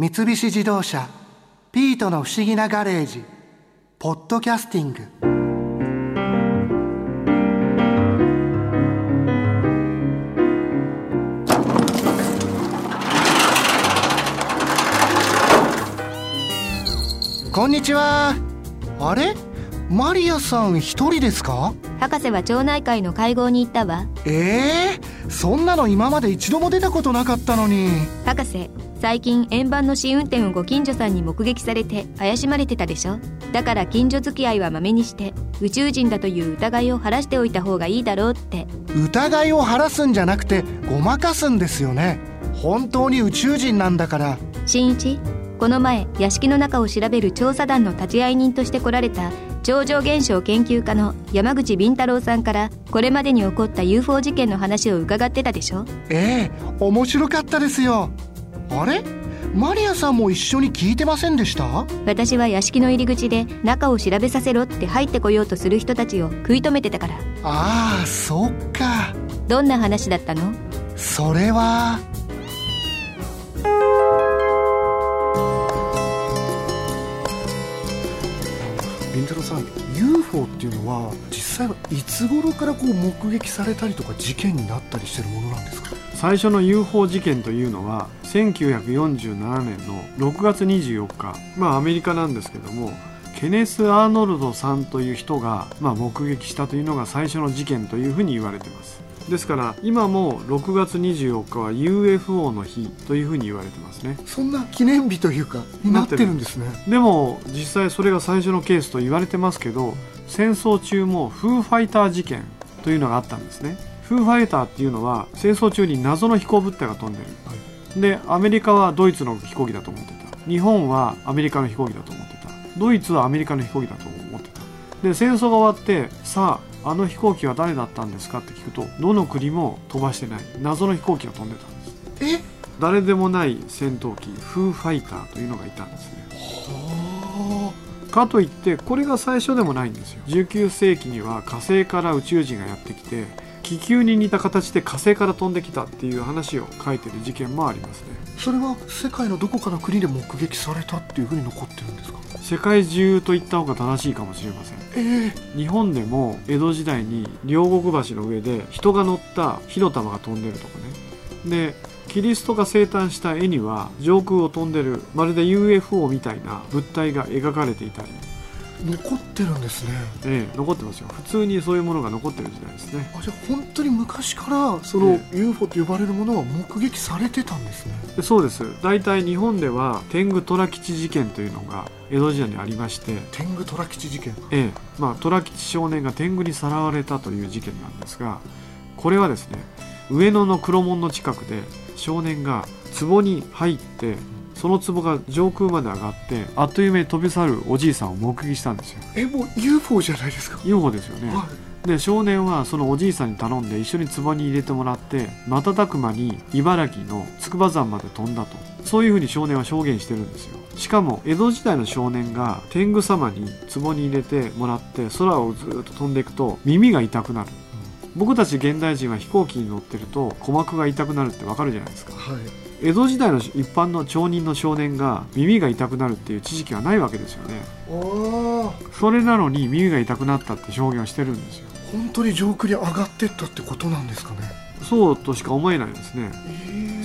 三菱自動車「ピートの不思議なガレージ」「ポッドキャスティング」こんにちは。あれ？マリアさん一人ですか？博士は町内会の会合に行ったわ。ええー、そんなの今まで一度も出たことなかったのに。博士最近円盤の試運転をご近所さんに目撃されて怪しまれてたでしょ？だから近所付き合いはまめにして宇宙人だという疑いを晴らしておいた方がいいだろうって。疑いを晴らすんじゃなくてごまかすんですよね。本当に宇宙人なんだから。新一この前屋敷の中を調べる調査団の立ち会い人として来られた超常現象研究家の山口敏太郎さんからこれまでに起こった UFO 事件の話を伺ってたでしょ？ええ面白かったですよあれ？マリアさんも一緒に聞いてませんでした？私は屋敷の入り口で中を調べさせろって入ってこようとする人たちを食い止めてたから。ああそっか。どんな話だったの？それは。りんたろさん UFO っていうのは実際はいつ頃からこう目撃されたりとか事件になったりしてるものなんですか？最初の UFO 事件というのは1947年の6月24日。まあアメリカなんですけどもケネス・アーノルドさんという人が、まあ、目撃したというのが最初の事件というふうに言われています。ですから今も6月24日は UFO の日というふうに言われてますね。そんな記念日というかになってるんですね。でも実際それが最初のケースと言われてますけど戦争中もフーファイター事件というのがあったんですねフーファイターっていうのは戦争中に謎の飛行物体が飛んでる、はい、でアメリカはドイツの飛行機だと思ってた。日本はアメリカの飛行機だと思ってた。ドイツはアメリカの飛行機だと思ってた。で戦争が終わってさああの飛行機は誰だったんですかって聞くとどの国も飛ばしてない。謎の飛行機が飛んでたんです。え？誰でもない戦闘機フーファイターというのがいたんですね。かといってこれが最初でもないんですよ。19世紀には火星から宇宙人がやってきて気球に似た形で火星から飛んできたっていう話を書いてる事件もありますね。それは世界のどこかの国で目撃されたっていうふうに残ってるんですか？世界中と言った方が正しいかもしれません、えー、日本でも江戸時代に両国橋の上で人が乗った火の玉が飛んでるとかね。でキリストが生誕した絵には上空を飛んでるまるで UFO みたいな物体が描かれていたり残ってるんですね。ええ残ってますよ。普通にそういうものが残ってる時代ですね。あじゃあ本当に昔からその UFO と呼ばれるものは目撃されてたんですね、えそうです。大体日本では天狗虎吉事件というのが江戸時代にありまして。天狗虎吉事件。ええ。まあ虎吉少年が天狗にさらわれたという事件なんですがこれはですね上野の黒門の近くで少年が壺に入ってその壺が上空まで上がってあっという間に飛び去るおじいさんを目撃したんですよ。えもう UFO じゃないですか？UFO ですよね、はい、で少年はそのおじいさんに頼んで一緒に壺に入れてもらって瞬く間に茨城の筑波山まで飛んだと。そういうふうに少年は証言してるんですよ。しかも江戸時代の少年が天狗様に壺に入れてもらって空をずっと飛んでいくと耳が痛くなる僕たち現代人は飛行機に乗ってると鼓膜が痛くなるってわかるじゃないですか、はい。江戸時代の一般の町人の少年が耳が痛くなるっていう知識はないわけですよね。それなのに耳が痛くなったって証言をしてるんですよ。本当に上空に上がってったってことなんですかね。そうとしか思えないですね、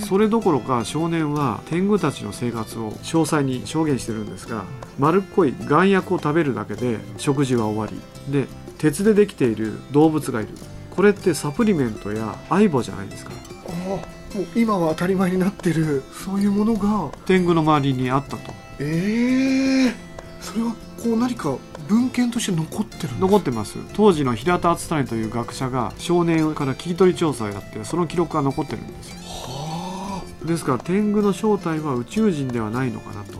えー、それどころか少年は天狗たちの生活を詳細に証言してるんですが丸っこい丸薬を食べるだけで食事は終わり。で鉄でできている動物がいるこれってサプリメントや相棒じゃないですか。あもう今は当たり前になってるそういうものが。天狗の周りにあったと。ええー、それはこう何か文献として残ってる残ってます。当時の平田敦谷という学者が少年から聞き取り調査をやってその記録が残ってるんですよ。はあ。ですから天狗の正体は宇宙人ではないのかなと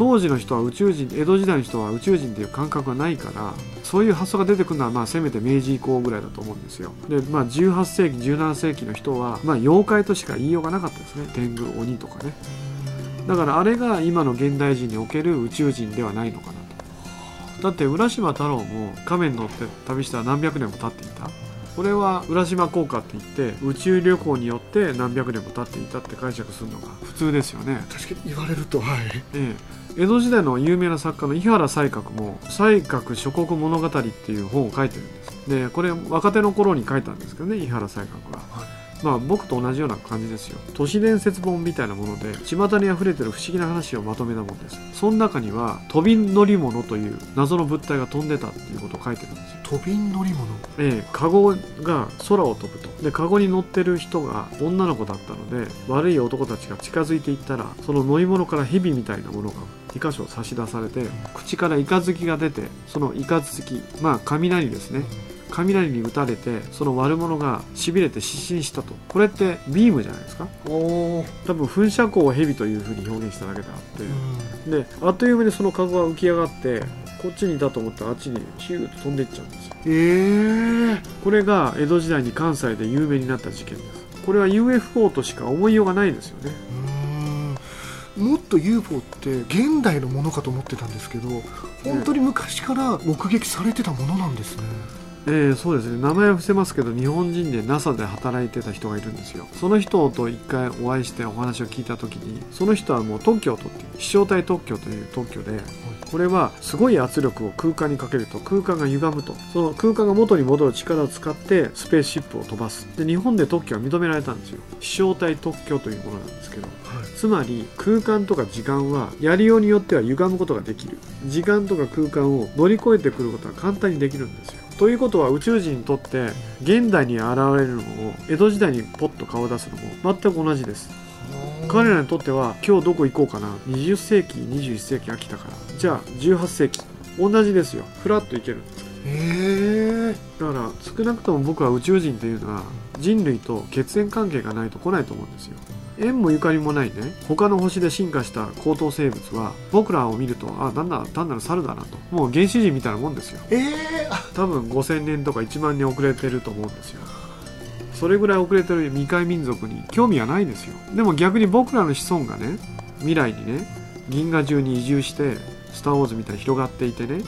当時の人は宇宙人江戸時代の人は宇宙人っていう感覚がないからそういう発想が出てくるのはまあせめて明治以降ぐらいだと思うんですよ。でまあ18世紀17世紀の人はまあ妖怪としか言いようがなかったですね。天狗鬼とかね。だからあれが今の現代人における宇宙人ではないのかなと。だって浦島太郎も仮面乗って旅したら何百年も経っていた。これは浦島効果って言って宇宙旅行によって何百年も経っていたって解釈するのが普通ですよね。確かに言われるとはい。ええ、江戸時代の有名な作家の伊原西鶴も「西鶴諸国物語」っていう本を書いてるんです。でこれ若手の頃に書いたんですけどね伊原西鶴が、まあ僕と同じような感じですよ。都市伝説本みたいなもので巷に溢れてる不思議な話をまとめたものです。その中には飛び乗り物という謎の物体が飛んでたっていうことを書いてるんですよ。飛び乗り物？ええ、カゴが空を飛ぶと。でカゴに乗ってる人が女の子だったので悪い男たちが近づいていったらその乗り物から蛇みたいなものが2箇所差し出されて口からイカズキが出てそのイカズキまあ雷ですね雷に打たれてその悪者がしびれて失神したと。これってビームじゃないですか？多分噴射口を蛇というふうに表現しただけであってであっという間にそのカゴが浮き上がってこっちにいたと思ったらあっちにヒューッと飛んでいっちゃうんですよ。ええこれが江戸時代に関西で有名になった事件です。これは UFO としか思いようがないですよね。もっと UFO って現代のものかと思ってたんですけど本当に昔から目撃されてたものなんですね、ええそうですね。名前は伏せますけど日本人で NASA で働いてた人がいるんですよ。その人と一回お会いしてお話を聞いた時にその人はもう特許を取って飛翔体特許という特許でこれはすごい圧力を空間にかけると空間が歪むと。その空間が元に戻る力を使ってスペースシップを飛ばす。で日本で特許は認められたんですよ。飛翔体特許というものなんですけど。つまり空間とか時間はやりようによっては歪むことができる。時間とか空間を乗り越えてくることは簡単にできるんですよということは宇宙人にとって現代に現れるのも江戸時代にポッと顔を出すのも全く同じです。彼らにとっては今日どこ行こうかな。20世紀21世紀が来たから。じゃあ18世紀。同じですよ。フラッと行ける。んですええだから少なくとも僕は宇宙人というのは人類と血縁関係がないと来ないと思うんですよ縁もゆかりもないね。他の星で進化した高等生物は僕らを見るとあなんだ単なる猿だなと。もう原始人みたいなもんですよ。ええあ多分5000年とか1万年遅れてると思うんですよ。それぐらい遅れてる未開民族に興味はないですよ。でも逆に僕らの子孫がね未来にね銀河中に移住してスター・ウォーズみたいに広がっていてね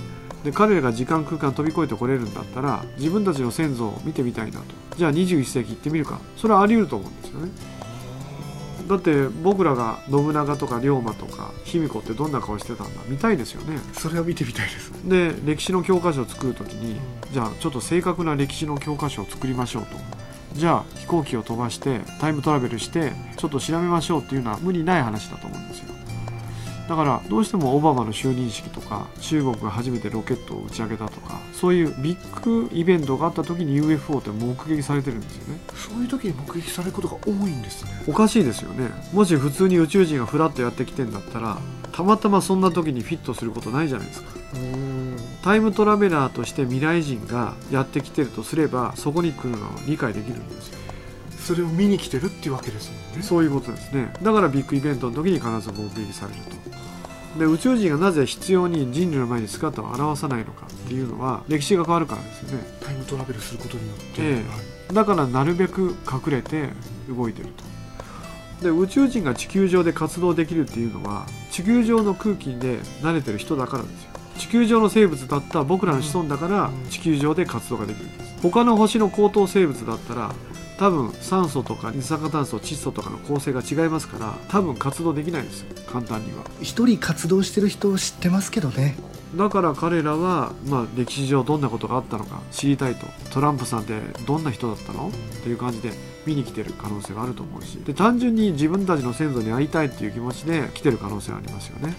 で彼らが時間空間飛び越えてこれるんだったら自分たちの先祖を見てみたいなと。じゃあ21世紀行ってみるか。それはあり得ると思うんですよねだって僕らが信長とか龍馬とか卑弥呼ってどんな顔してたんだ見たいですよね。それは見てみたいです。で歴史の教科書を作る時にじゃあちょっと正確な歴史の教科書を作りましょうと。じゃあ飛行機を飛ばしてタイムトラベルしてちょっと調べましょうっていうのは無理ない話だと思うんですよだからどうしてもオバマの就任式とか中国が初めてロケットを打ち上げたとかそういうビッグイベントがあった時に UFO って目撃されてるんですよね。そういう時に目撃されることが多いんですね。おかしいですよね。もし普通に宇宙人がフラッとやってきてんだったらたまたまそんな時にフィットすることないじゃないですか。うん。タイムトラベラーとして未来人がやってきてるとすればそこに来るのは理解できるんですよそれを見に来てるっていうわけですもんね。そういうことですね。だからビッグイベントの時に必ず目撃されると。で宇宙人がなぜ必要に人類の前に姿を現さないのかっていうのは歴史が変わるからですよね。タイムトラベルすることによって、ええ。はい。だからなるべく隠れて動いてると。で宇宙人が地球上で活動できるっていうのは地球上の空気で慣れてる人だからですよ。地球上の生物だった僕らの子孫だからうん地球上で活動ができるんです。他の星の高等生物だったら多分酸素とか二酸化炭素窒素とかの構成が違いますから多分活動できないんですよ簡単には。一人活動してる人を知ってますけどね。だから彼らは、まあ、歴史上どんなことがあったのか知りたいと。トランプさんってどんな人だったの？っていう感じで見に来てる可能性があると思うし。で単純に自分たちの先祖に会いたいっていう気持ちで来てる可能性がありますよね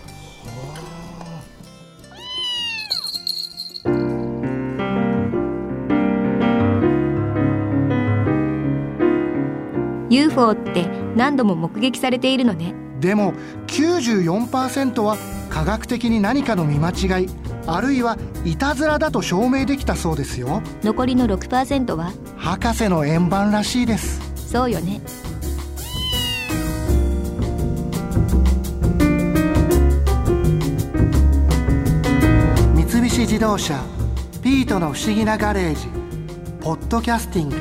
って何度も目撃されているのね。でも94%は科学的に何かの見間違いあるいはいたずらだと証明できたそうですよ。残りの6%は？博士の円盤らしいです。そうよね。三菱自動車ピートの不思議なガレージポッドキャスティング。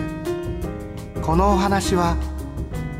このお話は